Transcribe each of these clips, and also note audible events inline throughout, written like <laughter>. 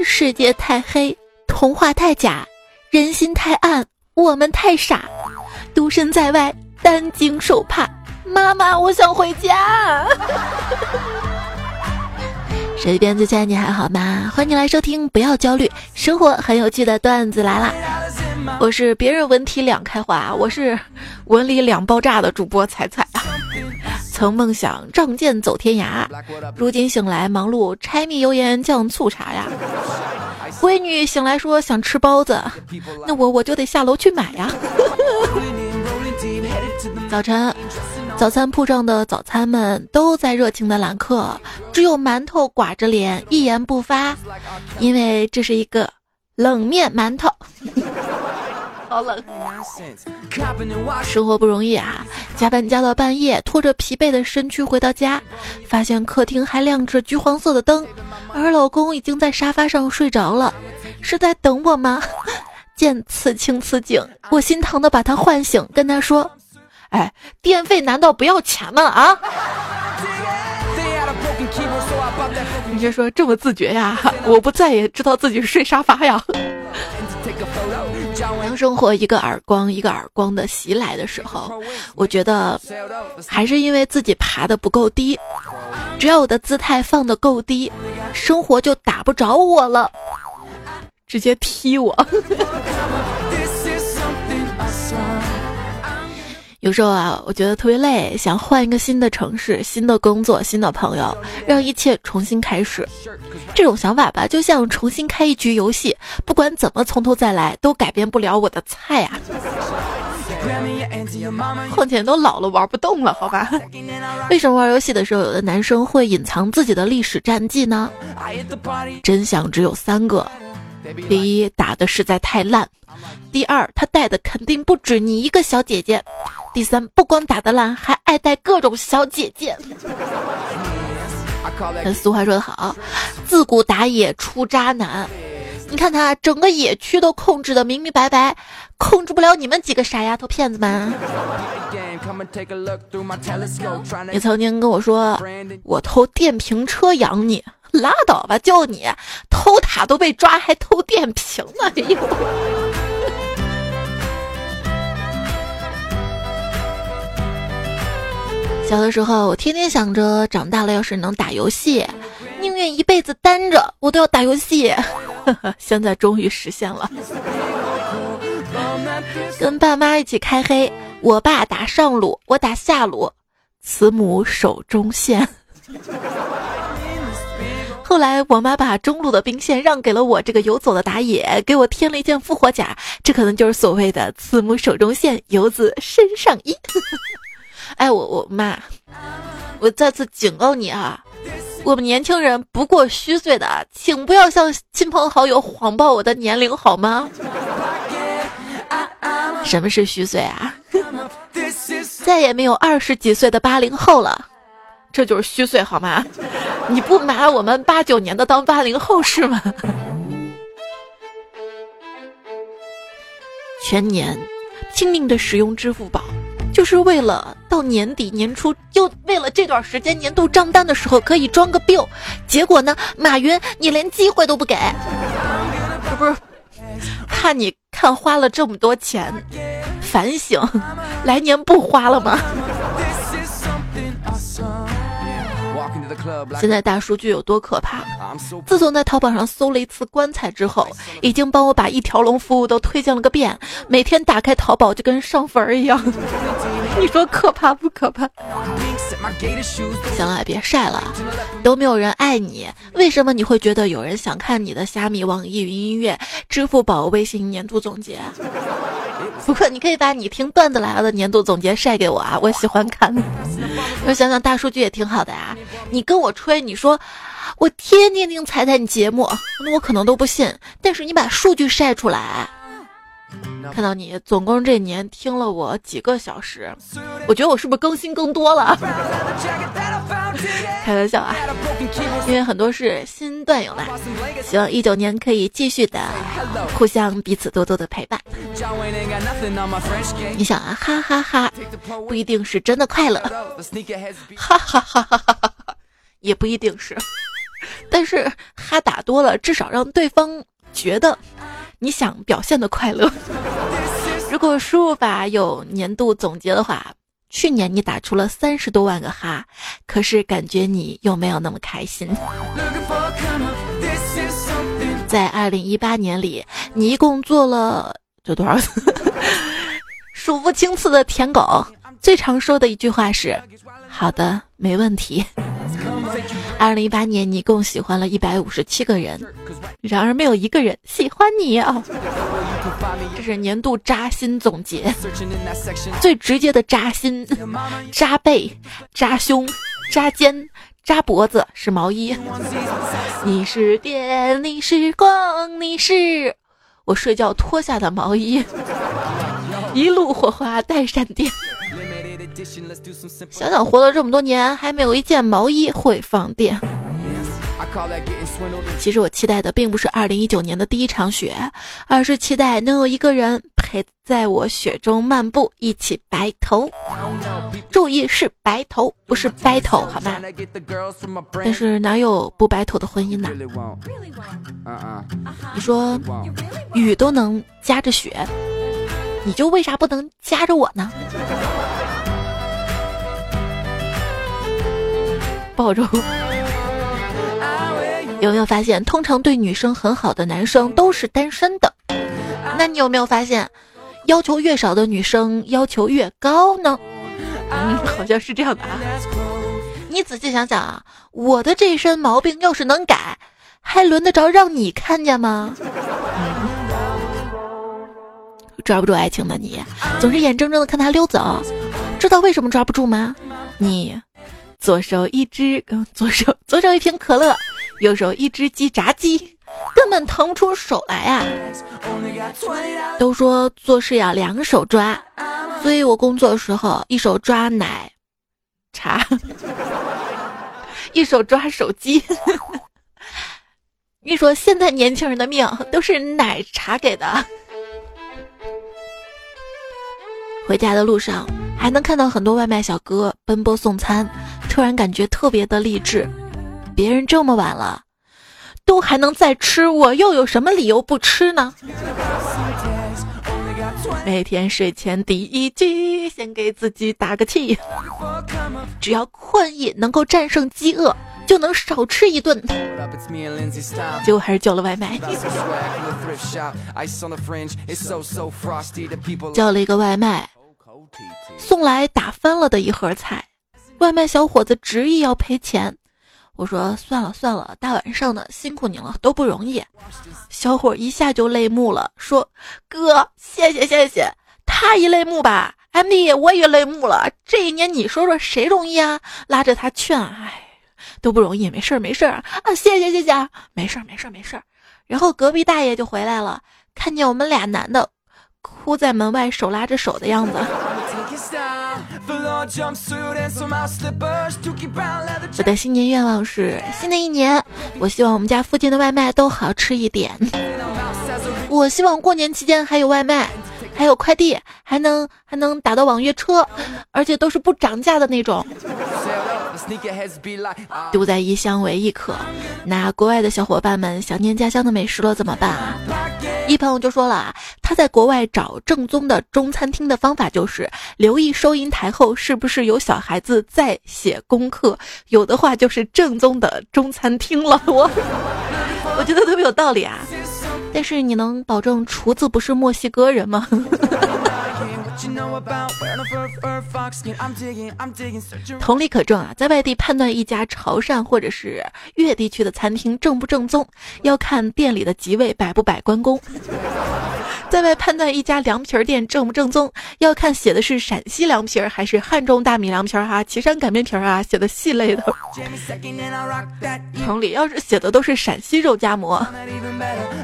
世界太黑，童话太假，人心太暗，我们太傻，独身在外，担惊受怕。妈妈，我想回家。<laughs> 身边最亲爱你还好吗？欢迎你来收听，不要焦虑，生活很有趣的段子来啦！我是别人文体两开花，我是文理两爆炸的主播彩彩。曾梦想仗剑走天涯，如今醒来忙碌柴米油盐酱醋茶呀。闺女醒来说想吃包子，那我我就得下楼去买呀。<laughs> 早晨。早餐铺上的早餐们都在热情的揽客，只有馒头寡着脸一言不发，因为这是一个冷面馒头。好冷，生活不容易啊！加班加到半夜，拖着疲惫的身躯回到家，发现客厅还亮着橘黄色的灯，而老公已经在沙发上睡着了，是在等我吗？<laughs> 见此情此景，我心疼的把他唤醒，跟他说。哎，电费难道不要钱吗？啊！<laughs> 你别说这么自觉呀，我不再也知道自己睡沙发呀。<laughs> 当生活一个耳光一个耳光的袭来的时候，我觉得还是因为自己爬的不够低。只要我的姿态放的够低，生活就打不着我了，直接踢我。有时候啊，我觉得特别累，想换一个新的城市、新的工作、新的朋友，让一切重新开始。这种想法吧，就像重新开一局游戏，不管怎么从头再来，都改变不了我的菜啊。况且都老了，玩不动了，好吧？为什么玩游戏的时候，有的男生会隐藏自己的历史战绩呢？真相只有三个：第一，打的实在太烂；第二，他带的肯定不止你一个小姐姐。第三，不光打的烂，还爱带各种小姐姐。那俗话说得好，自古打野出渣男。你看他整个野区都控制的明明白白，控制不了你们几个傻丫头片子吗？你曾经跟我说，我偷电瓶车养你，拉倒吧，就你偷塔都被抓，还偷电瓶呢？<laughs> 哎呦！小的时候，我天天想着长大了要是能打游戏，宁愿一辈子单着，我都要打游戏。<laughs> 现在终于实现了。跟爸妈一起开黑，我爸打上路，我打下路，慈母手中线。后来我妈把中路的兵线让给了我这个游走的打野，给我添了一件复活甲，这可能就是所谓的慈母手中线，游子身上衣。<laughs> 哎，我我妈，我再次警告你啊！我们年轻人不过虚岁的，请不要向亲朋好友谎报我的年龄，好吗？什么是虚岁啊？<laughs> 再也没有二十几岁的八零后了，这就是虚岁，好吗？你不拿我们八九年的当八零后是吗？全年拼命的使用支付宝。就是为了到年底年初，就为了这段时间年度账单的时候可以装个 bill，结果呢，马云你连机会都不给，这不是怕你看花了这么多钱，反省来年不花了吗？现在大数据有多可怕？自从在淘宝上搜了一次棺材之后，已经帮我把一条龙服务都推荐了个遍。<laughs> 每天打开淘宝就跟上坟儿一样，<laughs> 你说可怕不可怕？行了，别晒了，都没有人爱你，为什么你会觉得有人想看你的虾米、网易云音乐、支付宝、微信年度总结？<laughs> 不过你可以把你听段子来了的年度总结晒给我啊，<laughs> 我喜欢看。<laughs> 我想想大数据也挺好的呀。你跟我吹，你说我天天听彩彩你节目，那我可能都不信。但是你把数据晒出来，看到你总共这年听了我几个小时，我觉得我是不是更新更多了？开玩笑啊，因为很多是新段友嘛，希望一九年可以继续的互相彼此多多的陪伴。你想啊，哈哈哈，不一定是真的快乐，哈哈哈哈哈哈，也不一定是，但是哈打多了，至少让对方觉得你想表现的快乐。如果输入法有年度总结的话，去年你打出了三十多万个哈，可是感觉你又没有那么开心。在二零一八年里，你一共做了这多少次？<laughs> 数不清次的舔狗，最常说的一句话是：“好的，没问题。”二零一八年，你一共喜欢了一百五十七个人，然而没有一个人喜欢你啊！这是年度扎心总结，最直接的扎心，<laughs> 扎背、扎胸、扎肩、扎脖子是毛衣。<laughs> 你是电，你是光，你是我睡觉脱下的毛衣，<laughs> 一路火花带闪电。想想活了这么多年，还没有一件毛衣会放电。其实我期待的并不是二零一九年的第一场雪，而是期待能有一个人陪在我雪中漫步，一起白头。注意是白头，不是白头，好吗？但是哪有不白头的婚姻呢？你说雨都能夹着雪，你就为啥不能夹着我呢？<laughs> 抱着。有没有发现，通常对女生很好的男生都是单身的？那你有没有发现，要求越少的女生要求越高呢？嗯，<laughs> 好像是这样的啊。你仔细想想啊，我的这身毛病要是能改，还轮得着让你看见吗？抓不住爱情的你，总是眼睁睁的看他溜走，知道为什么抓不住吗？你左手一只，左手左手一瓶可乐。右手一只鸡炸鸡，根本腾不出手来啊！都说做事要两手抓，所以我工作的时候一手抓奶茶，<laughs> 一手抓手机。<laughs> 你说现在年轻人的命都是奶茶给的。回家的路上还能看到很多外卖小哥奔波送餐，突然感觉特别的励志。别人这么晚了，都还能再吃，我又有什么理由不吃呢？每天睡前第一句，先给自己打个气。只要困意能够战胜饥饿，就能少吃一顿。结果还是叫了外卖。叫了一个外卖，送来打翻了的一盒菜，外卖小伙子执意要赔钱。我说算了算了，大晚上的辛苦你了，都不容易。小伙一下就泪目了，说：“哥，谢谢谢谢。”他一泪目吧，M D 我也泪目了。这一年你说说谁容易啊？拉着他劝，哎，都不容易，没事儿没事儿啊，谢谢谢谢，没事儿没事儿没事儿。然后隔壁大爷就回来了，看见我们俩男的哭在门外，手拉着手的样子。我的新年愿望是：新的一年，我希望我们家附近的外卖都好吃一点。我希望过年期间还有外卖，还有快递，还能还能打到网约车，而且都是不涨价的那种。丢在异乡为异客，那国外的小伙伴们想念家乡的美食了怎么办啊？一朋友就说了啊，他在国外找正宗的中餐厅的方法就是留意收银台后是不是有小孩子在写功课，有的话就是正宗的中餐厅了。<laughs> 我我觉得特别有道理啊，但是你能保证厨子不是墨西哥人吗？<laughs> 同理可证啊，在外地判断一家潮汕或者是粤地区的餐厅正不正宗，要看店里的几位摆不摆关公；在外判断一家凉皮儿店正不正宗，要看写的是陕西凉皮儿还是汉中大米凉皮儿哈，岐山擀面皮儿啊，写的细类的。同理，要是写的都是陕西肉夹馍，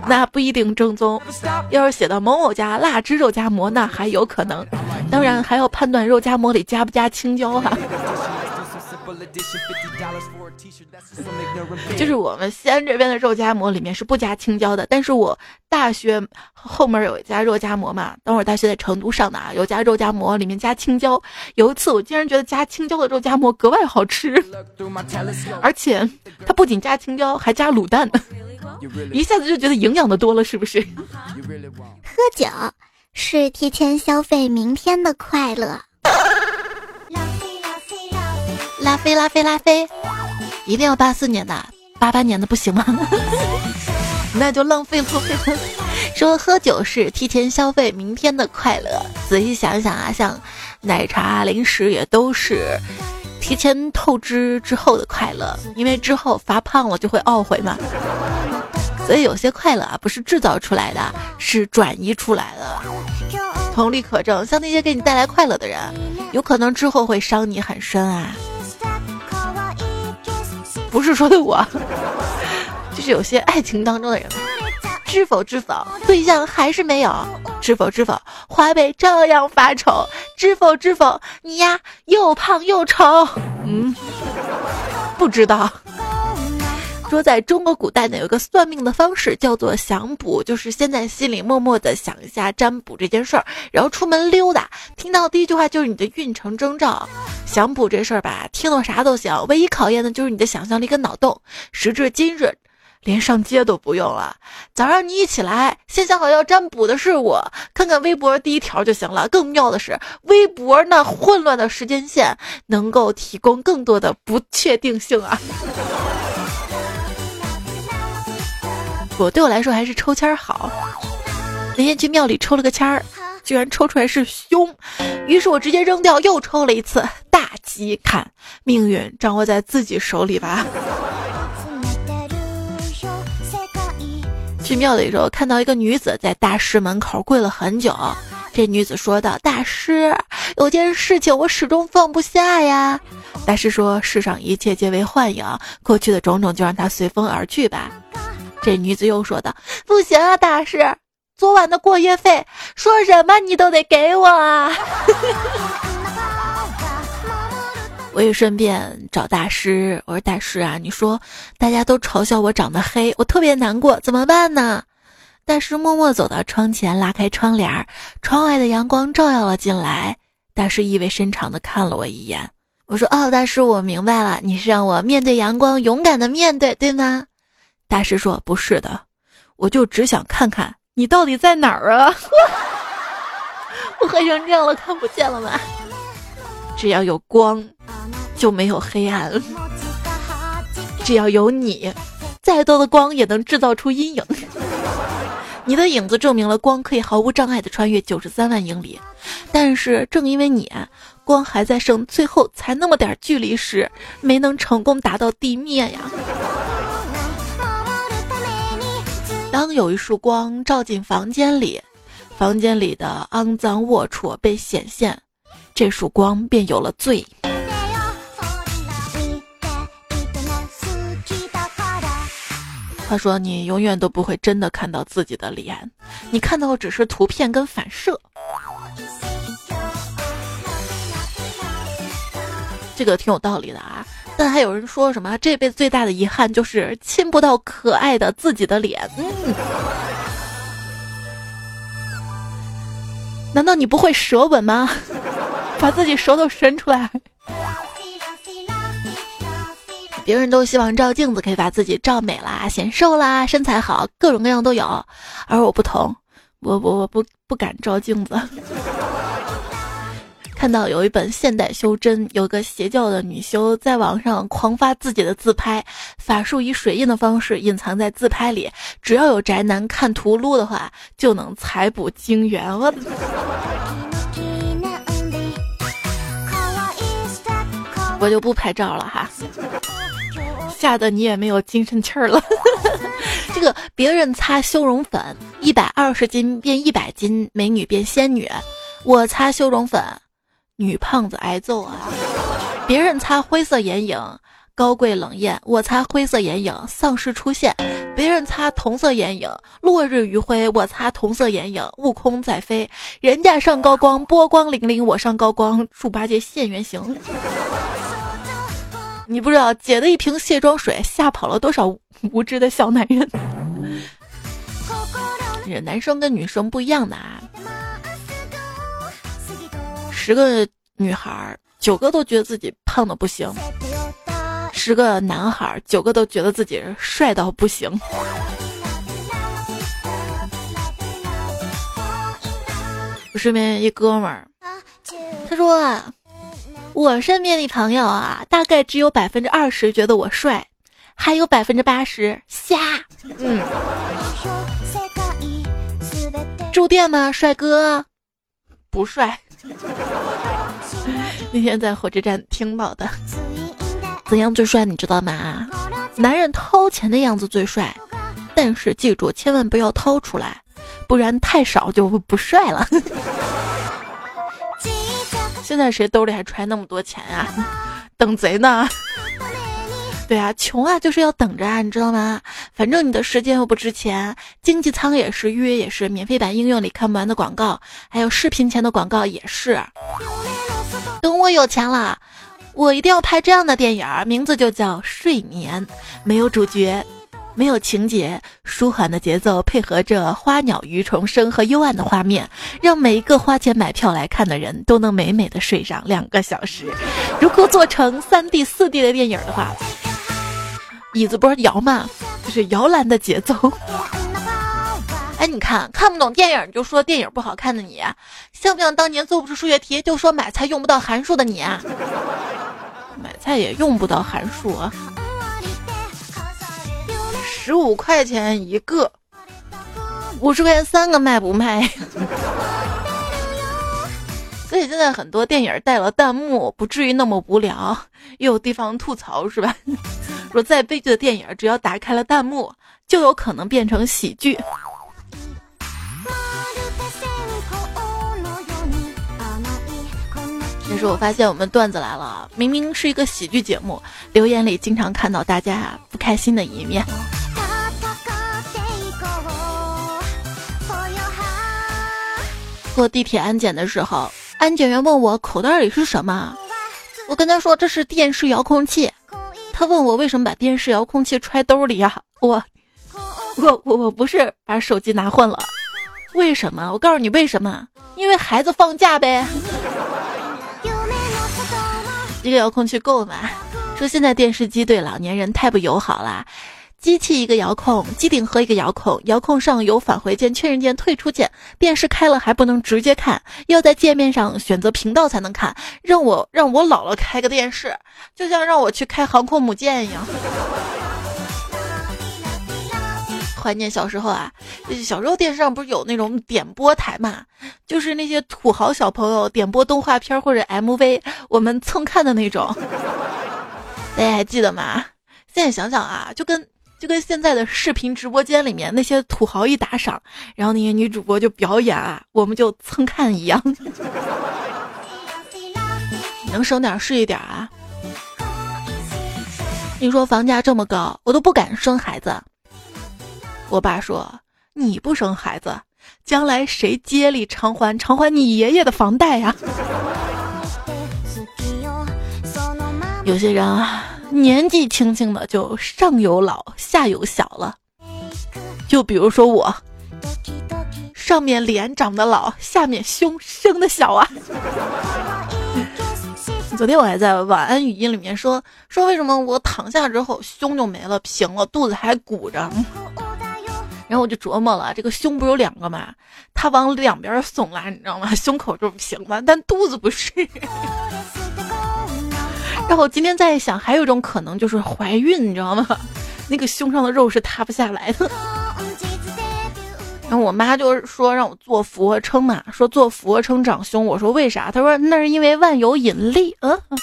那不一定正宗；要是写的某某家腊汁肉夹馍，那还有可能。当然还要判断肉夹馍里加不加青椒哈。就是我们西安这边的肉夹馍里面是不加青椒的，但是我大学后面有一家肉夹馍嘛，等会儿大学在成都上的啊，有家肉夹馍里面加青椒。有一次我竟然觉得加青椒的肉夹馍格外好吃，而且它不仅加青椒，还加卤蛋，一下子就觉得营养的多了，是不是？喝酒是提前消费明天的快乐。拉菲拉菲拉菲，一定要八四年的，八八年的不行吗？那就浪费浪费。说喝酒是提前消费明天的快乐，仔细想想啊，像奶茶、零食也都是提前透支之后的快乐，因为之后发胖了就会懊悔嘛。所以有些快乐啊，不是制造出来的，是转移出来的。同理可证，像那些给你带来快乐的人，有可能之后会伤你很深啊。不是说的我，<laughs> 就是有些爱情当中的人，知否知否，对象还是没有；知否知否，华北照样发愁；知否知否，你呀又胖又丑。嗯，不知道。说在中国古代呢，有一个算命的方式叫做想卜，就是先在心里默默的想一下占卜这件事儿，然后出门溜达，听到第一句话就是你的运程征兆。想卜这事儿吧，听到啥都行，唯一考验的就是你的想象力跟脑洞。时至今日，连上街都不用了，早上你一起来，先想好要占卜的是我，看看微博第一条就行了。更妙的是，微博那混乱的时间线能够提供更多的不确定性啊。我对我来说还是抽签好。那天去庙里抽了个签儿，居然抽出来是凶，于是我直接扔掉，又抽了一次，大吉！看命运掌握在自己手里吧。去庙里的时候，看到一个女子在大师门口跪了很久。这女子说道：“大师，有件事情我始终放不下呀。”大师说：“世上一切皆为幻影，过去的种种就让它随风而去吧。”这女子又说道：“不行啊，大师，昨晚的过夜费，说什么你都得给我啊！”我也顺便找大师，我说：“大师啊，你说大家都嘲笑我长得黑，我特别难过，怎么办呢？”大师默默走到窗前，拉开窗帘，窗外的阳光照耀了进来。大师意味深长地看了我一眼，我说：“哦，大师，我明白了，你是让我面对阳光，勇敢的面对，对吗？”大师说：“不是的，我就只想看看你到底在哪儿啊！<laughs> 我黑成这样了，看不见了吗？只要有光，就没有黑暗；只要有你，再多的光也能制造出阴影。你的影子证明了光可以毫无障碍的穿越九十三万英里，但是正因为你，光还在剩最后才那么点距离时，没能成功达到地面呀。”当有一束光照进房间里，房间里的肮脏龌龊被显现，这束光便有了罪。他说：“你永远都不会真的看到自己的脸，你看到的只是图片跟反射。”这个挺有道理的啊。但还有人说什么这辈子最大的遗憾就是亲不到可爱的自己的脸。嗯，难道你不会舌吻吗？<laughs> 把自己舌头伸出来。别人都希望照镜子可以把自己照美啦、显瘦啦、身材好，各种各样都有，而我不同，我我我不不敢照镜子。看到有一本现代修真，有个邪教的女修在网上狂发自己的自拍，法术以水印的方式隐藏在自拍里，只要有宅男看图撸的话，就能财补精元。我，我就不拍照了哈，吓得你也没有精神气儿了。<laughs> 这个别人擦修容粉，一百二十斤变一百斤，美女变仙女；我擦修容粉。女胖子挨揍啊！别人擦灰色眼影，高贵冷艳；我擦灰色眼影，丧尸出现。别人擦同色眼影，落日余晖；我擦同色眼影，悟空在飞。人家上高光，波光粼粼；我上高光，猪八戒现原形。你不知道姐的一瓶卸妆水吓跑了多少无知的小男人。<laughs> 这男生跟女生不一样的啊，十个女孩九个都觉得自己胖的不行，十个男孩九个都觉得自己帅到不行。我身边一哥们儿，他说。我身边的朋友啊，大概只有百分之二十觉得我帅，还有百分之八十瞎。嗯，住店吗，帅哥？不帅。<laughs> 那天在火车站听到的，怎样最帅？你知道吗？男人掏钱的样子最帅，但是记住，千万不要掏出来，不然太少就不帅了。<laughs> 现在谁兜里还揣那么多钱呀？<laughs> 等贼呢？对啊，穷啊就是要等着啊，你知道吗？反正你的时间又不值钱，经济舱也是，预约也是，免费版应用里看不完的广告，还有视频前的广告也是。等我有钱了，我一定要拍这样的电影，名字就叫《睡眠》，没有主角。没有情节，舒缓的节奏配合着花鸟鱼虫声和幽暗的画面，让每一个花钱买票来看的人都能美美的睡上两个小时。如果做成三 D、四 D 的电影的话，椅子不是摇嘛？就是摇篮的节奏。<laughs> 哎，你看看不懂电影就说电影不好看的你，像不像当年做不出数学题就说买菜用不到函数的你？<laughs> 买菜也用不到函数啊。十五块钱一个，五十块钱三个卖不卖？<laughs> 所以现在很多电影带了弹幕，不至于那么无聊，又有地方吐槽，是吧？说再悲剧的电影，只要打开了弹幕，就有可能变成喜剧。其实我发现我们段子来了，明明是一个喜剧节目，留言里经常看到大家不开心的一面。坐地铁安检的时候，安检员问我口袋里是什么，我跟他说这是电视遥控器。他问我为什么把电视遥控器揣兜里 <laughs> 呀？我，我我我不是把手机拿混了。为什么？我告诉你为什么？因为孩子放假呗。<laughs> 一个遥控器够吗？说现在电视机对老年人太不友好了。机器一个遥控，机顶盒一个遥控，遥控上有返回键、确认键、退出键。电视开了还不能直接看，要在界面上选择频道才能看。让我让我姥姥开个电视，就像让我去开航空母舰一样。怀念小时候啊，小时候电视上不是有那种点播台嘛，就是那些土豪小朋友点播动画片或者 MV，我们蹭看的那种。大家还记得吗？现在想想啊，就跟。就跟现在的视频直播间里面那些土豪一打赏，然后那些女主播就表演啊，我们就蹭看一样。<laughs> 能省点是一点啊！你说房价这么高，我都不敢生孩子。我爸说：“你不生孩子，将来谁接力偿还偿还你爷爷的房贷呀？” <laughs> 有些人啊。年纪轻轻的就上有老下有小了，就比如说我，上面脸长得老，下面胸生的小啊。<laughs> 昨天我还在晚安语音里面说说为什么我躺下之后胸就没了，平了，肚子还鼓着。然后我就琢磨了，这个胸不是有两个嘛，它往两边耸了，你知道吗？胸口就是平了，但肚子不是。然后我今天在想，还有一种可能就是怀孕，你知道吗？那个胸上的肉是塌不下来的。<laughs> 然后我妈就说让我做俯卧撑嘛，说做俯卧撑长胸。我说为啥？她说那是因为万有引力。嗯，<laughs>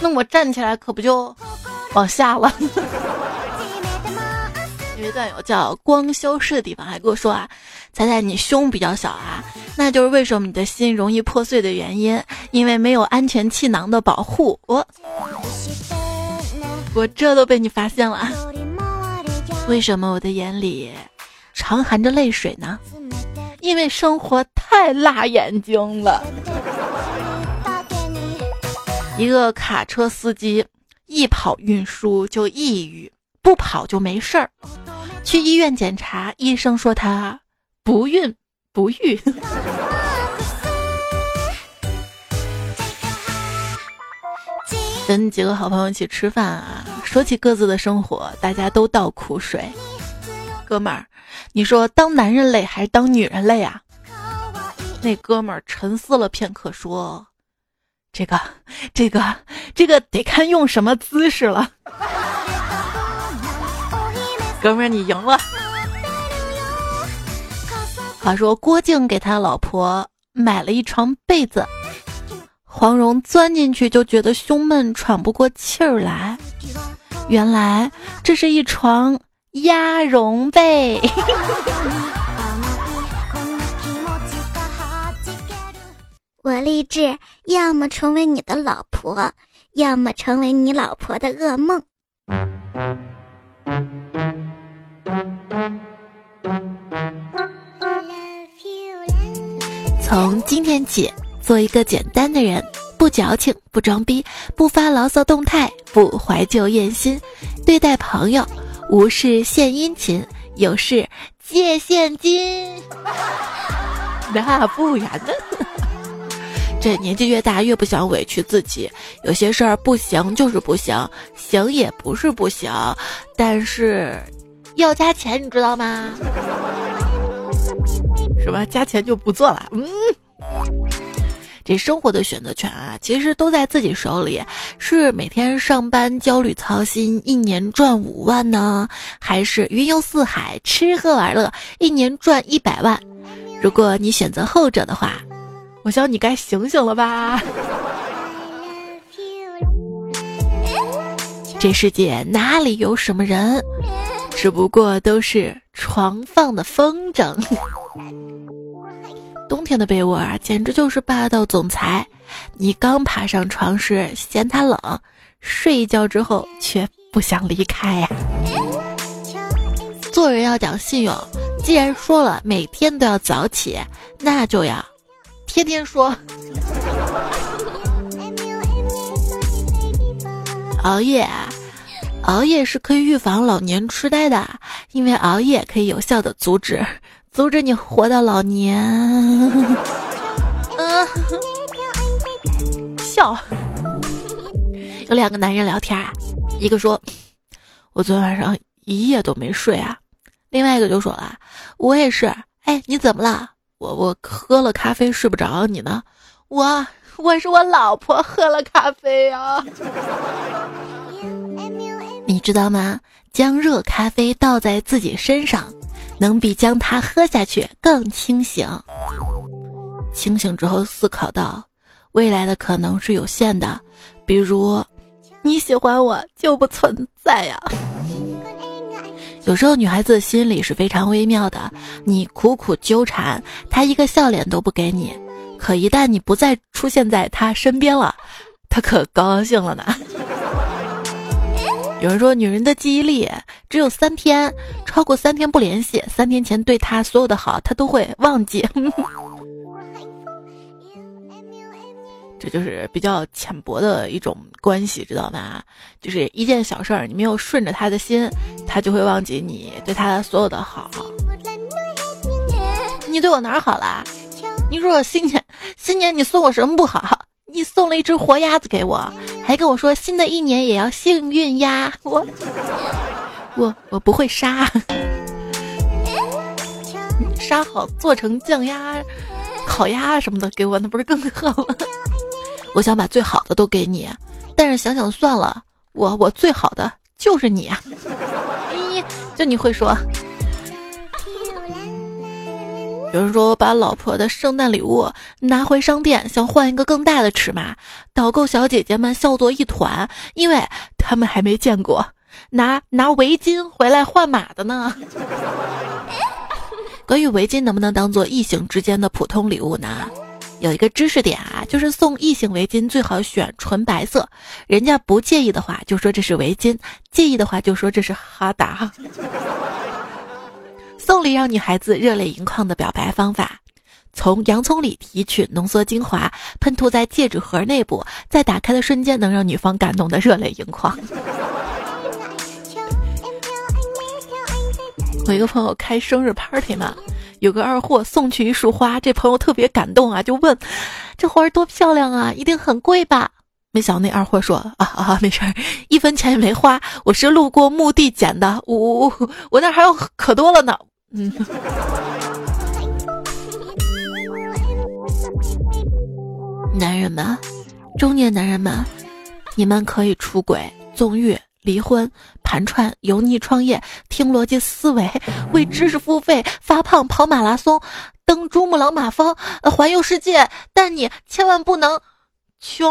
那我站起来可不就往下了？段友叫光消失的地方还跟我说啊。猜猜你胸比较小啊，那就是为什么你的心容易破碎的原因，因为没有安全气囊的保护。我我这都被你发现了，为什么我的眼里常含着泪水呢？因为生活太辣眼睛了。一个卡车司机一跑运输就抑郁，不跑就没事儿。去医院检查，医生说他不孕不育。跟几个好朋友一起吃饭啊，说起各自的生活，大家都倒苦水。哥们儿，你说当男人累还是当女人累啊？那哥们儿沉思了片刻，说：“这个，这个，这个得看用什么姿势了。”哥们儿，你赢了。话说郭靖给他老婆买了一床被子。黄蓉钻进去就觉得胸闷，喘不过气儿来。原来这是一床鸭绒被。我立志，要么成为你的老婆，要么成为你老婆的噩梦。从今天起。做一个简单的人，不矫情，不装逼，不发牢骚动态，不怀旧艳心，对待朋友无事献殷勤，有事借现金。那不然呢？<laughs> 这年纪越大越不想委屈自己，有些事儿不行就是不行，行也不是不行，但是要加钱，你知道吗？是吧？加钱就不做了。嗯。这生活的选择权啊，其实都在自己手里。是每天上班焦虑操心，一年赚五万呢，还是云游四海，吃喝玩乐，一年赚一百万？如果你选择后者的话，我想你该醒醒了吧。<laughs> 这世界哪里有什么人，只不过都是床放的风筝。冬天的被窝啊，简直就是霸道总裁。你刚爬上床时嫌它冷，睡一觉之后却不想离开呀。做人要讲信用，既然说了每天都要早起，那就要天天说。熬夜啊，熬夜是可以预防老年痴呆的，因为熬夜可以有效的阻止。<laughs> 阻止你活到老年。嗯，<laughs> 笑。有两个男人聊天啊，一个说：“我昨晚上一夜都没睡啊。”另外一个就说了：“我也是。”哎，你怎么了？我我喝了咖啡睡不着，你呢？我我是我老婆喝了咖啡啊。知道吗？将热咖啡倒在自己身上。能比将它喝下去更清醒。清醒之后思考到，未来的可能是有限的，比如你喜欢我就不存在呀。有时候女孩子的心里是非常微妙的，你苦苦纠缠，她一个笑脸都不给你，可一旦你不再出现在她身边了，她可高兴了呢。有人说，女人的记忆力只有三天，超过三天不联系，三天前对她所有的好，她都会忘记。<laughs> 这就是比较浅薄的一种关系，知道吗？就是一件小事儿，你没有顺着他的心，他就会忘记你对他所有的好。你对我哪儿好了？你说我新年新年你送我什么不好？你送了一只活鸭子给我，还跟我说新的一年也要幸运呀！我我我不会杀，杀好做成酱鸭、烤鸭什么的给我，那不是更好吗？我想把最好的都给你，但是想想算了，我我最好的就是你啊！咦，就你会说。有人说我把老婆的圣诞礼物拿回商店，想换一个更大的尺码，导购小姐姐们笑作一团，因为他们还没见过拿拿围巾回来换码的呢。<laughs> 关于围巾能不能当做异性之间的普通礼物呢？有一个知识点啊，就是送异性围巾最好选纯白色，人家不介意的话就说这是围巾，介意的话就说这是哈达。送礼让女孩子热泪盈眶的表白方法：从洋葱里提取浓缩精华，喷涂在戒指盒内部，在打开的瞬间能让女方感动的热泪盈眶。<laughs> 我一个朋友开生日 party 嘛，有个二货送去一束花，这朋友特别感动啊，就问：“这花多漂亮啊，一定很贵吧？”没想到那二货说：“啊啊，没事儿，一分钱也没花，我是路过墓地捡的，我我我那还有可多了呢。”嗯。<laughs> 男人们，中年男人们，你们可以出轨、纵欲。离婚、盘串、油腻创业、听逻辑思维、为知识付费、发胖、跑马拉松、登珠穆朗玛峰、环游世界，但你千万不能穷。<laughs>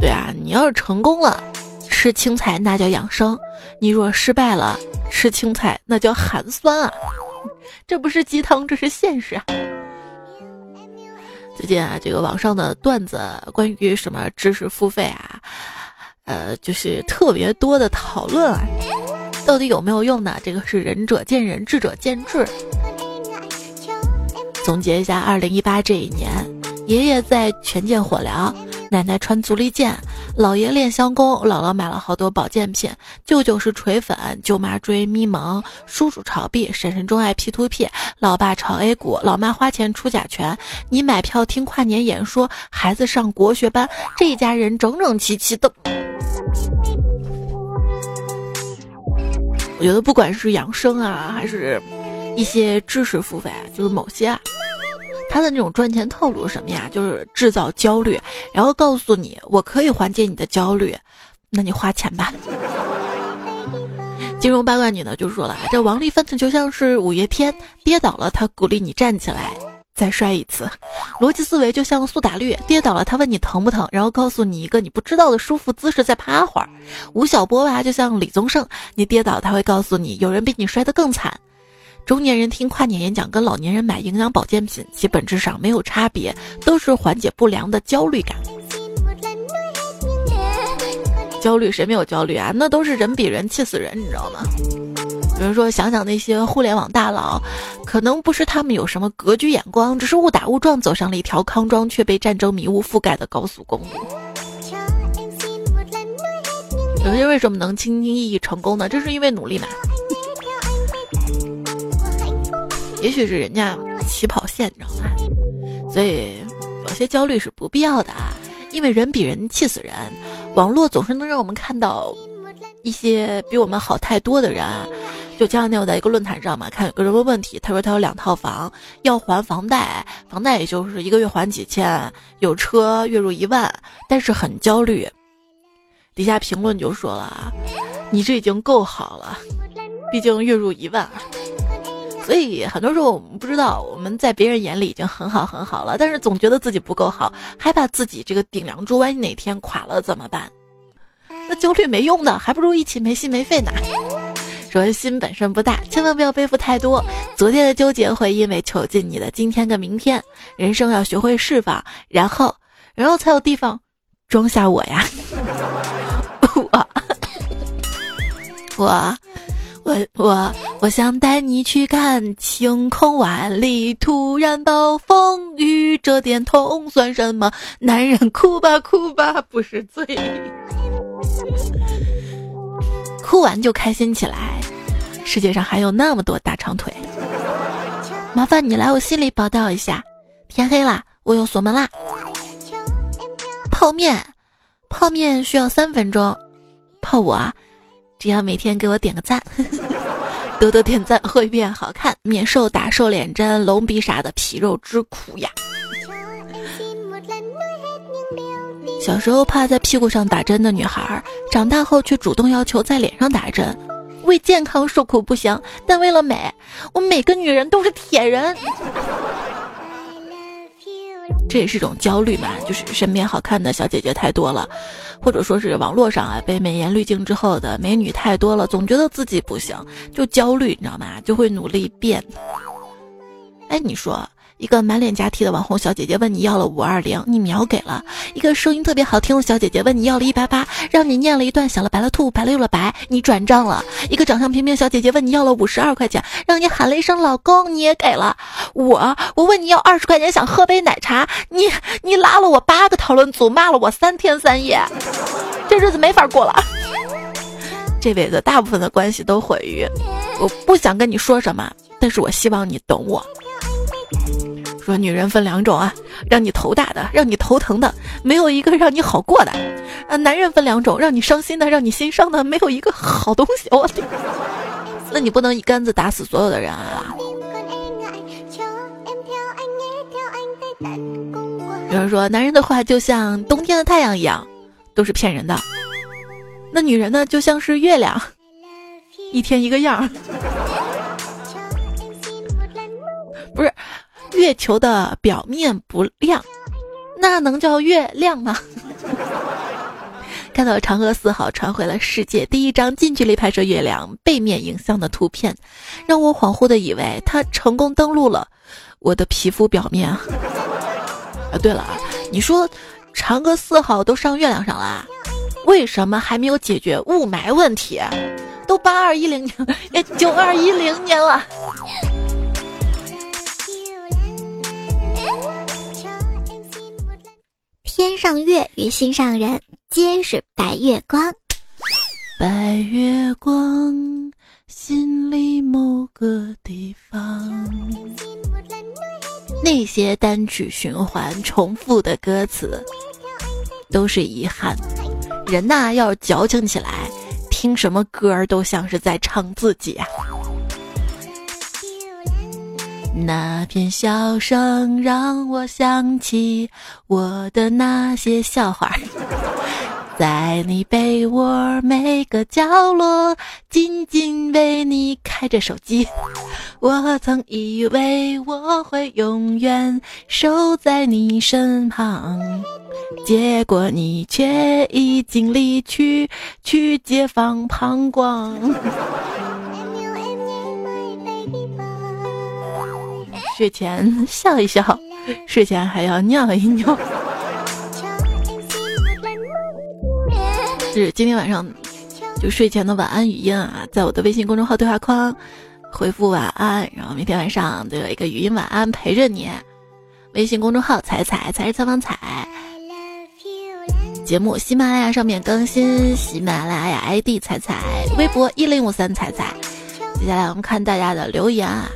对啊，你要是成功了，吃青菜那叫养生；你若失败了，吃青菜那叫寒酸啊！这不是鸡汤，这是现实啊！最近啊，这个网上的段子关于什么知识付费啊，呃，就是特别多的讨论啊，到底有没有用呢？这个是仁者见仁，智者见智。总结一下，二零一八这一年，爷爷在权健火疗。奶奶穿足力健，姥爷练相功，姥姥买了好多保健品，舅舅是锤粉，舅妈追咪蒙，叔叔炒币，婶婶钟爱 P to P，老爸炒 A 股，老妈花钱出甲醛，你买票听跨年演说，孩子上国学班，这一家人整整齐齐的。我觉得不管是养生啊，还是一些知识付费，就是某些啊。他的那种赚钱套路是什么呀？就是制造焦虑，然后告诉你我可以缓解你的焦虑，那你花钱吧。金融八卦女呢就说了，这王丽芬就像是五月天，跌倒了他鼓励你站起来再摔一次；逻辑思维就像苏打绿，跌倒了他问你疼不疼，然后告诉你一个你不知道的舒服姿势再趴会儿；吴晓波吧就像李宗盛，你跌倒他会告诉你有人比你摔得更惨。中年人听跨年演讲，跟老年人买营养保健品，其本质上没有差别，都是缓解不良的焦虑感。焦虑谁没有焦虑啊？那都是人比人气死人，你知道吗？有人说，想想那些互联网大佬，可能不是他们有什么格局眼光，只是误打误撞走上了一条康庄却被战争迷雾覆盖的高速公路。有些为什么能轻轻易易成功呢？这是因为努力嘛。也许是人家起跑线，你知道吗？所以有些焦虑是不必要的啊，因为人比人气死人。网络总是能让我们看到一些比我们好太多的人。就前两天我在一个论坛上嘛，看有个人问问题，他说他有两套房，要还房贷，房贷也就是一个月还几千，有车月入一万，但是很焦虑。底下评论就说了啊：“你这已经够好了，毕竟月入一万。”所以很多时候我们不知道我们在别人眼里已经很好很好了，但是总觉得自己不够好，害怕自己这个顶梁柱万一哪天垮了怎么办？那焦虑没用的，还不如一起没心没肺呢。说心本身不大，千万不要背负太多。昨天的纠结会因为囚禁你的今天跟明天。人生要学会释放，然后，然后才有地方装下我呀。<laughs> 我，<laughs> 我。我我我想带你去看晴空万里，突然暴风雨，这点痛算什么？男人哭吧哭吧不是罪，哭完就开心起来。世界上还有那么多大长腿，麻烦你来我心里报道一下。天黑了，我又锁门啦。泡面，泡面需要三分钟，泡我。只要每天给我点个赞，<laughs> 多多点赞会变好看。免受打瘦脸针、隆鼻啥的皮肉之苦呀。小时候怕在屁股上打针的女孩，长大后却主动要求在脸上打针。为健康受苦不行，但为了美，我每个女人都是铁人。这也是一种焦虑嘛，就是身边好看的小姐姐太多了，或者说是网络上啊被美颜滤镜之后的美女太多了，总觉得自己不行，就焦虑，你知道吗？就会努力变。哎，你说一个满脸假体的网红小姐姐问你要了五二零，你秒给了；一个声音特别好听的小姐姐问你要了一八八，让你念了一段小了白了兔，白了又了白，你转账了；一个长相平平小姐姐问你要了五十二块钱，让你喊了一声老公，你也给了。我我问你要二十块钱想喝杯奶茶，你你拉了我八个讨论组，骂了我三天三夜，这日子没法过了。这辈子大部分的关系都毁于，我不想跟你说什么，但是我希望你懂我。说女人分两种啊，让你头大的，让你头疼的，没有一个让你好过的。啊，男人分两种，让你伤心的，让你心伤的，没有一个好东西。我天，那你不能一竿子打死所有的人啊。有人说，男人的话就像冬天的太阳一样，都是骗人的。那女人呢，就像是月亮，一天一个样。<laughs> 不是。月球的表面不亮，那能叫月亮吗？<laughs> 看到嫦娥四号传回了世界第一张近距离拍摄月亮背面影像的图片，让我恍惚的以为它成功登陆了我的皮肤表面啊！对了啊，你说嫦娥四号都上月亮上了，为什么还没有解决雾霾问题？都八二一零年，九二一零年了。天上月与心上人，皆是白月光。白月光，心里某个地方。那些单曲循环、重复的歌词，都是遗憾。人呐，要矫情起来，听什么歌儿都像是在唱自己啊。那片笑声让我想起我的那些笑话，<laughs> 在你被窝每个角落，静静为你开着手机。<laughs> 我曾以为我会永远守在你身旁，结果你却已经离去，去解放膀胱。睡前笑一笑，睡前还要尿一尿。是今天晚上就睡前的晚安语音啊，在我的微信公众号对话框回复晚安，然后明天晚上都有一个语音晚安陪着你。微信公众号彩彩才是采访彩，节目喜马拉雅上面更新，喜马拉雅 ID 彩彩，微博一零五三彩彩。接下来我们看大家的留言啊。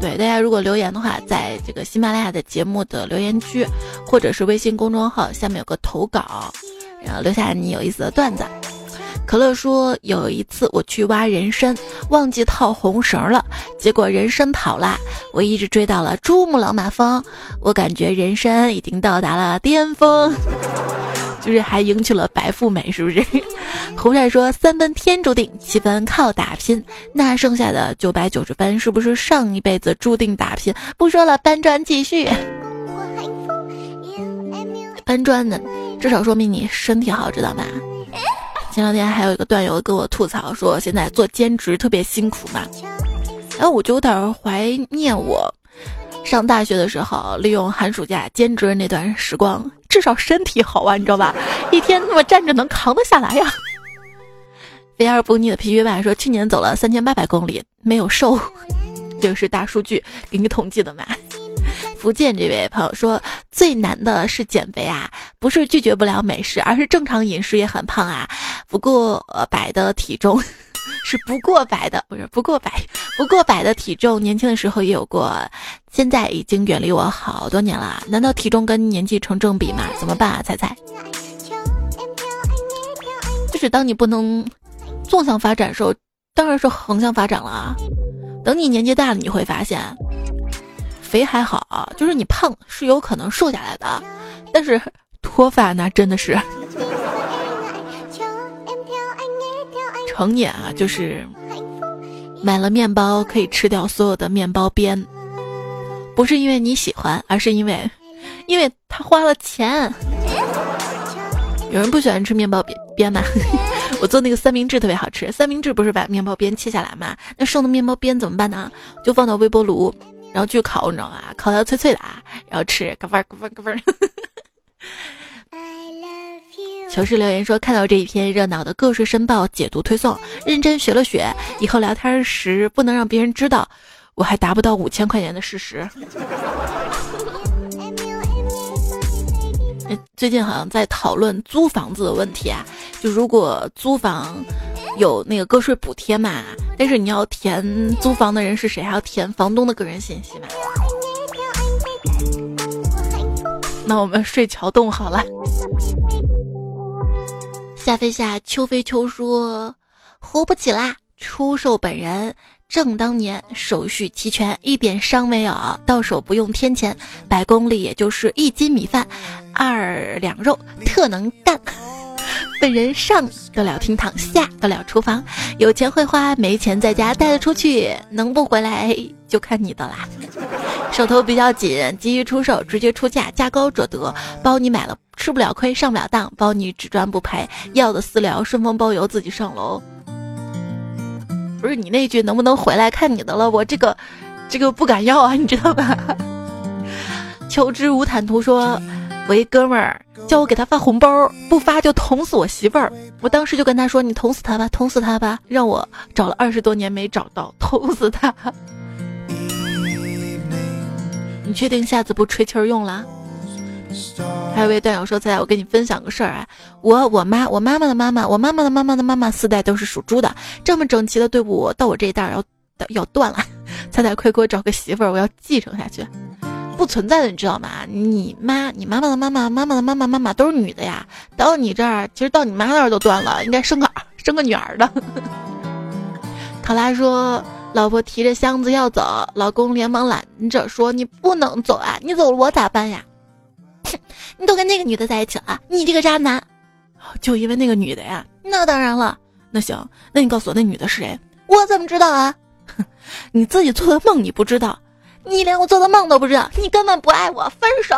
对大家，如果留言的话，在这个喜马拉雅的节目的留言区，或者是微信公众号下面有个投稿，然后留下你有意思的段子。可乐说，有一次我去挖人参，忘记套红绳了，结果人参跑了，我一直追到了珠穆朗玛峰，我感觉人参已经到达了巅峰。就是还迎娶了白富美，是不是？<laughs> 胡帅说三分天注定，七分靠打拼，那剩下的九百九十分是不是上一辈子注定打拼？不说了，搬砖继续。搬砖的，至少说明你身体好，知道吗？前两天还有一个段友跟我吐槽说，现在做兼职特别辛苦嘛，然后我就有点怀念我。上大学的时候，利用寒暑假兼职那段时光，至少身体好啊，你知道吧？一天那么站着能扛得下来呀。肥而不腻的皮皮爸说，去年走了三千八百公里，没有瘦，<laughs> 这个是大数据给你统计的嘛？福建这位朋友说，最难的是减肥啊，不是拒绝不了美食，而是正常饮食也很胖啊，不过呃百的体重。是不过百的，不是不过百，不过百的体重，年轻的时候也有过，现在已经远离我好多年了。难道体重跟年纪成正比吗？怎么办啊？猜猜。就是当你不能纵向发展的时候，当然是横向发展了啊。等你年纪大了，你会发现，肥还好，就是你胖是有可能瘦下来的，但是脱发那真的是。成年啊，就是买了面包可以吃掉所有的面包边，不是因为你喜欢，而是因为，因为他花了钱。有人不喜欢吃面包边边吗？<laughs> 我做那个三明治特别好吃，三明治不是把面包边切下来吗？那剩的面包边怎么办呢？就放到微波炉，然后去烤，你知道吗？烤的脆脆的啊，然后吃，咯嘣咯嘣咯嘣。<laughs> 糗事留言说：“看到这一篇热闹的个税申报解读推送，认真学了学，以后聊天时不能让别人知道我还达不到五千块钱的事实。<laughs> ”最近好像在讨论租房子的问题啊，就如果租房有那个个税补贴嘛，但是你要填租房的人是谁，还要填房东的个人信息嘛。那我们睡桥洞好了。夏飞夏秋飞秋说：“活不起啦！出售本人，正当年手续齐全，一点伤没有，到手不用添钱，百公里也就是一斤米饭，二两肉，特能干。<laughs> 本人上得了厅堂，下得了厨房，有钱会花，没钱在家带得出去，能不回来就看你的啦。手头比较紧，急于出售，直接出价，价高者得，包你买了。”吃不了亏，上不了当，包你只赚不赔。要的私聊，顺丰包邮，自己上楼。不是你那句能不能回来看你的了？我这个，这个不敢要啊，你知道吧？<laughs> 求知无坦途说，我一哥们儿叫我给他发红包，不发就捅死我媳妇儿。我当时就跟他说：“你捅死他吧，捅死他吧。”让我找了二十多年没找到，捅死他。你确定下次不吹气儿用了？还有位段友说：“在我跟你分享个事儿啊，我我妈我妈妈的妈妈我妈妈的妈妈的妈妈四代都是属猪的，这么整齐的队伍到我这一代要要断了，<laughs> 彩彩快给我找个媳妇儿，我要继承下去。不存在的，你知道吗？你妈你妈妈的妈妈妈妈的妈妈妈妈都是女的呀，到你这儿其实到你妈那儿都断了，应该生个生个女儿的。<laughs> ”考拉说：“老婆提着箱子要走，老公连忙拦着说：你不能走啊，你走了我咋办呀？” <laughs> 你都跟那个女的在一起了，你这个渣男！就因为那个女的呀？那当然了。那行，那你告诉我那女的是谁？我怎么知道啊？<laughs> 你自己做的梦你不知道，你连我做的梦都不知道，你根本不爱我，分手。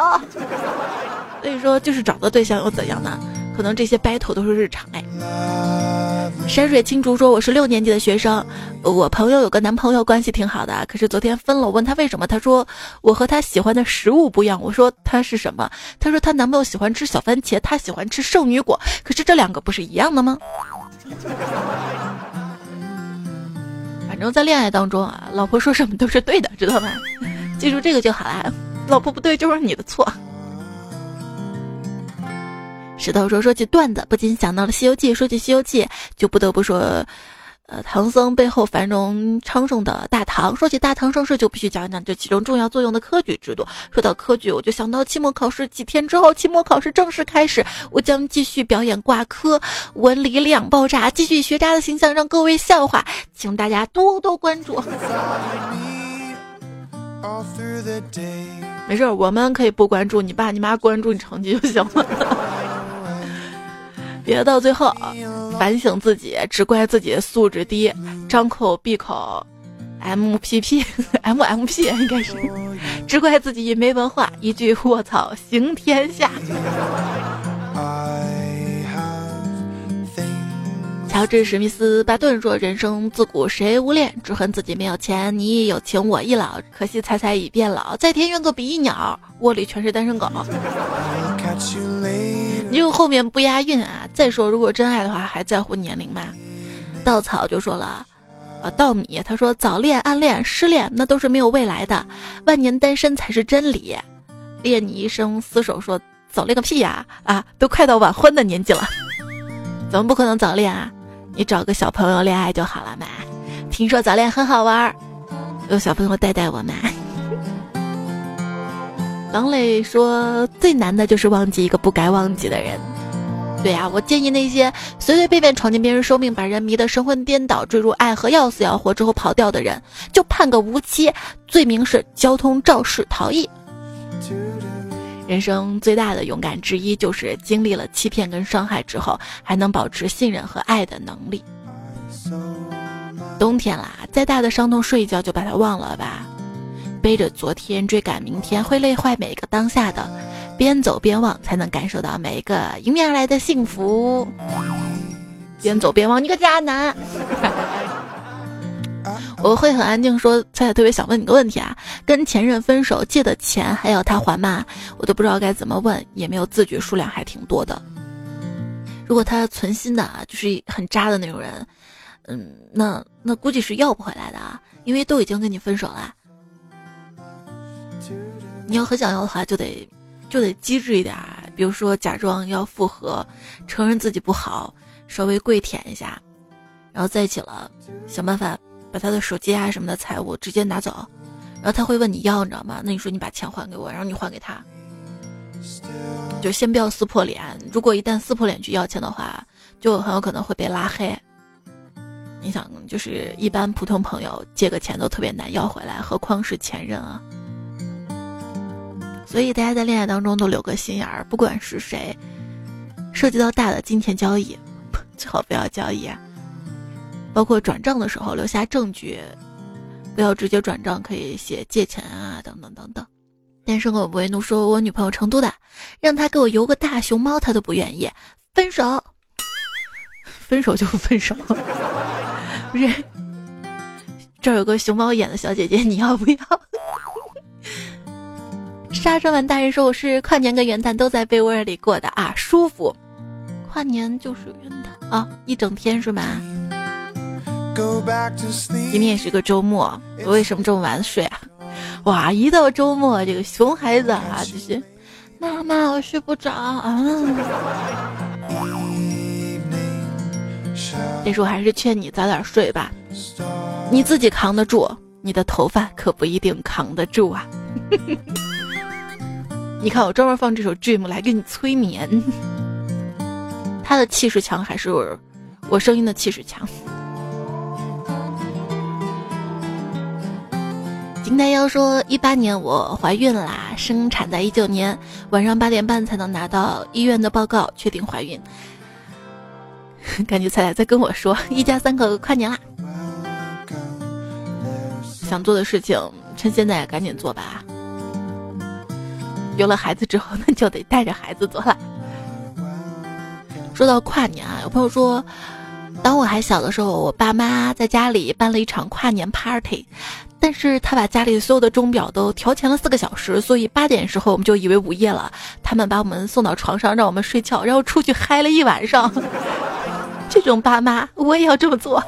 <laughs> 所以说，就是找个对象又怎样呢？可能这些 battle 都是日常哎。山水青竹说：“我是六年级的学生，我朋友有个男朋友，关系挺好的。可是昨天分了，我问他为什么，他说我和他喜欢的食物不一样。我说他是什么？他说他男朋友喜欢吃小番茄，他喜欢吃圣女果。可是这两个不是一样的吗？反正，在恋爱当中啊，老婆说什么都是对的，知道吗？记住这个就好了。老婆不对，就是你的错。”石头说：“说起段子，不禁想到了《西游记》。说起《西游记》，就不得不说，呃，唐僧背后繁荣昌盛的大唐。说起大唐盛世，就必须讲讲这其中重要作用的科举制度。说到科举，我就想到期末考试。几天之后，期末考试正式开始，我将继续表演挂科，文理两爆炸，继续学渣的形象让各位笑话，请大家多多关注。<laughs> 没事，我们可以不关注，你爸你妈关注你成绩就行了。”别到最后反省自己，只怪自己素质低，张口闭口，M P P <laughs> M M P 应该是，只怪自己没文化，一句卧槽行天下。<laughs> 乔治史密斯巴顿说：“人生自古谁无恋，只恨自己没有钱。你亦有情，我亦老，可惜彩彩已变老，在天愿做比翼鸟，窝里全是单身狗。”你就后面不押韵啊！再说，如果真爱的话，还在乎年龄吗？稻草就说了，啊，稻米他说早恋、暗恋、失恋，那都是没有未来的，万年单身才是真理。恋你一生厮守说早恋个屁呀！啊，都快到晚婚的年纪了，怎么不可能早恋啊？你找个小朋友恋爱就好了嘛。听说早恋很好玩，有小朋友带带我们。王磊说：“最难的就是忘记一个不该忘记的人。”对呀，我建议那些随随便便闯进别人生命，把人迷得神魂颠倒，坠入爱河要死要活之后跑掉的人，就判个无期，罪名是交通肇事逃逸。人生最大的勇敢之一，就是经历了欺骗跟伤害之后，还能保持信任和爱的能力。冬天啦，再大的伤痛，睡一觉就把它忘了吧。背着昨天追赶明天，会累坏每一个当下的。边走边忘，才能感受到每一个迎面而来的幸福。边走边忘，你个渣男！<laughs> 我会很安静说，彩彩特别想问你个问题啊，跟前任分手借的钱还要他还吗？我都不知道该怎么问，也没有字据，数量还挺多的。如果他存心的啊，就是很渣的那种人，嗯，那那估计是要不回来的啊，因为都已经跟你分手了。你要很想要的话，就得就得机智一点，比如说假装要复合，承认自己不好，稍微跪舔一下，然后在一起了，想办法。把他的手机啊什么的财物直接拿走，然后他会问你要，你知道吗？那你说你把钱还给我，然后你还给他，就先不要撕破脸。如果一旦撕破脸去要钱的话，就很有可能会被拉黑。你想，就是一般普通朋友借个钱都特别难要回来，何况是前任啊？所以大家在恋爱当中都留个心眼儿，不管是谁，涉及到大的金钱交易，最好不要交易啊。包括转账的时候留下证据，不要直接转账，可以写借钱啊，等等等等。单身狗不为怒说：“我女朋友成都的，让她给我邮个大熊猫，她都不愿意。分手，分手就分手。<laughs> 不是，这儿有个熊猫眼的小姐姐，你要不要？”沙川丸大人说：“我是跨年跟元旦都在被窝里过的啊，舒服。跨年就是元旦啊，一整天是吗？”今天也是个周末，我为什么这么晚睡啊？哇，一到周末，这个熊孩子啊，就是妈妈，我睡不着啊。但是我还是劝你早点睡吧，你自己扛得住，你的头发可不一定扛得住啊。你看，我专门放这首《Dream》来给你催眠，<laughs> 他的气势强还是我声音的气势强？金丹妖说：“一八年我怀孕啦，生产在一九年晚上八点半才能拿到医院的报告，确定怀孕。<laughs> 感觉彩彩在跟我说，一家三口跨年啦。想做的事情，趁现在赶紧做吧。有了孩子之后，<laughs> 那就得带着孩子做了。说到跨年啊，有朋友说。”当我还小的时候，我爸妈在家里办了一场跨年 party，但是他把家里所有的钟表都调前了四个小时，所以八点时候我们就以为午夜了。他们把我们送到床上让我们睡觉，然后出去嗨了一晚上。<laughs> 这种爸妈我也要这么做。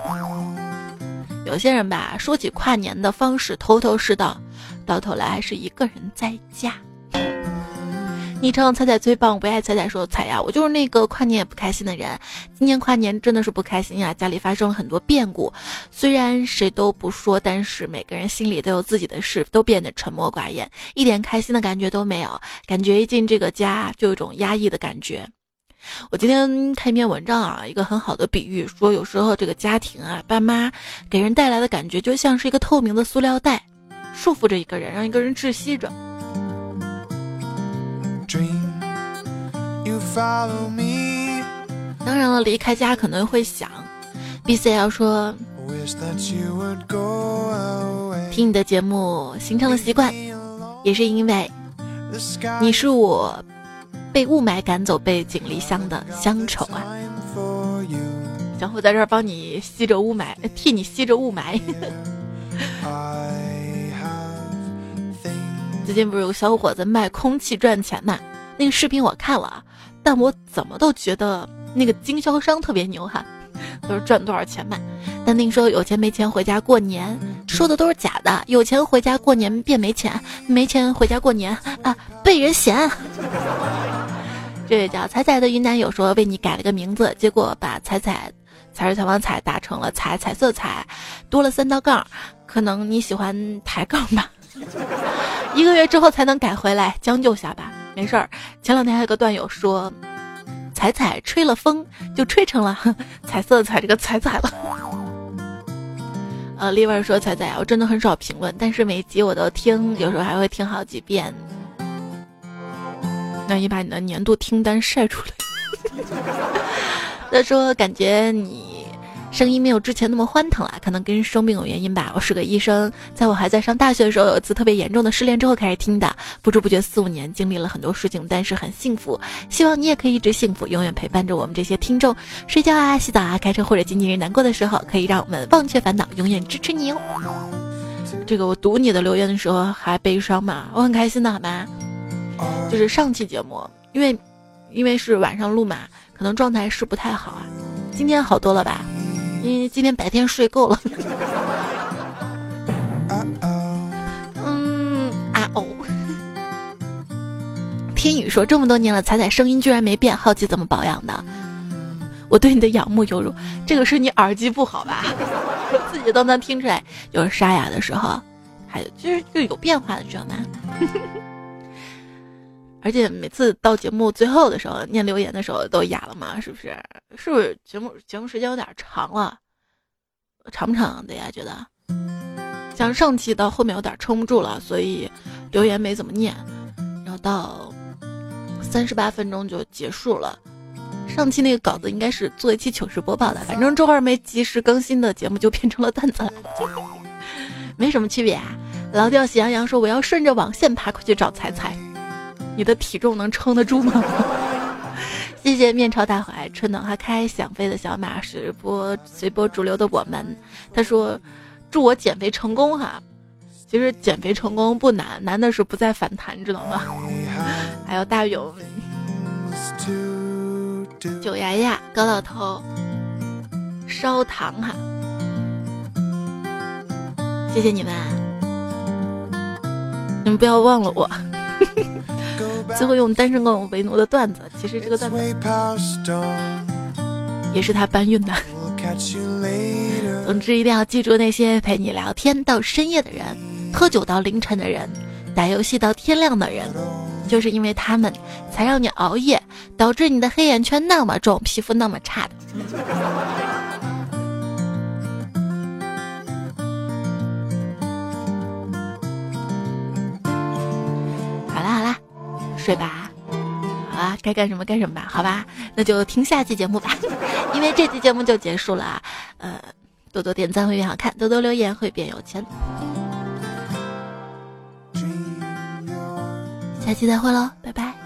有些人吧，说起跨年的方式头头是道，到头来是一个人在家。昵称彩彩最棒，不爱彩彩说彩呀，我就是那个跨年也不开心的人。今年跨年真的是不开心呀，家里发生了很多变故。虽然谁都不说，但是每个人心里都有自己的事，都变得沉默寡言，一点开心的感觉都没有。感觉一进这个家就有一种压抑的感觉。我今天看一篇文章啊，一个很好的比喻，说有时候这个家庭啊，爸妈给人带来的感觉就像是一个透明的塑料袋，束缚着一个人，让一个人窒息着。当然了，离开家可能会想，B C L 说，听你的节目形成了习惯，也是因为你是我被雾霾赶走、背井离乡的乡愁啊。小虎在这儿帮你吸着雾霾，替你吸着雾霾。<laughs> 最近不是有个小伙子卖空气赚钱嘛？那个视频我看了啊，但我怎么都觉得那个经销商特别牛哈，都是赚多少钱卖。但那个时候有钱没钱回家过年，说的都是假的。有钱回家过年变没钱，没钱回家过年啊被人嫌。<laughs> 这位叫彩彩的云南友说为你改了个名字，结果把彩彩彩是采访彩打成了彩彩色彩，多了三道杠，可能你喜欢抬杠吧。<laughs> 一个月之后才能改回来，将就下吧。没事儿，前两天还有个段友说，彩彩吹了风就吹成了 <laughs> 彩色彩这个彩彩了。<laughs> 呃，丽文说彩彩，我真的很少评论，但是每集我都听，有时候还会听好几遍。那你把你的年度听单晒出来。他说感觉你声音没有之前那么欢腾了，可能跟生病有原因吧。我是个医生，在我还在上大学的时候，有一次特别严重的失恋之后开始听的，不知不觉四五年，经历了很多事情，但是很幸福。希望你也可以一直幸福，永远陪伴着我们这些听众。睡觉啊，洗澡啊，开车或者经纪人难过的时候，可以让我们忘却烦恼，永远支持你哦。这个我读你的留言的时候还悲伤嘛？我很开心的，好吗？就是上期节目，因为因为是晚上录嘛，可能状态是不太好啊。今天好多了吧？因为今天白天睡够了。嗯啊哦。天宇说这么多年了，彩彩声音居然没变，好奇怎么保养的？我对你的仰慕犹如，这个是你耳机不好吧？我 <laughs> 自己都能听出来，有沙哑的时候，还有就是就有变化的，知道吗？而且每次到节目最后的时候念留言的时候都哑了嘛，是不是？是不是节目节目时间有点长了？长不长的呀？觉得像上期到后面有点撑不住了，所以留言没怎么念，然后到三十八分钟就结束了。上期那个稿子应该是做一期糗事播报的，反正周二没及时更新的节目就变成了段子了，<laughs> 没什么区别啊。老调喜羊羊说：“我要顺着网线爬过去找彩彩。”你的体重能撑得住吗？<laughs> 谢谢面朝大海，春暖花开，想飞的小马随波随波逐流的我们。他说：“祝我减肥成功哈。”其实减肥成功不难，难的是不再反弹，知道吗？<laughs> 还有大勇、九牙牙、高老头、烧糖哈，谢谢你们，你们不要忘了我。最后用单身狗为奴的段子，其实这个段子也是他搬运的。总之，一定要记住那些陪你聊天到深夜的人，喝酒到凌晨的人，打游戏到天亮的人，就是因为他们才让你熬夜，导致你的黑眼圈那么重，皮肤那么差的。睡吧，好啊，该干什么干什么吧，好吧，那就听下期节目吧，<laughs> 因为这期节目就结束了。呃，多多点赞会变好看，多多留言会变有钱。下期再会喽，拜拜。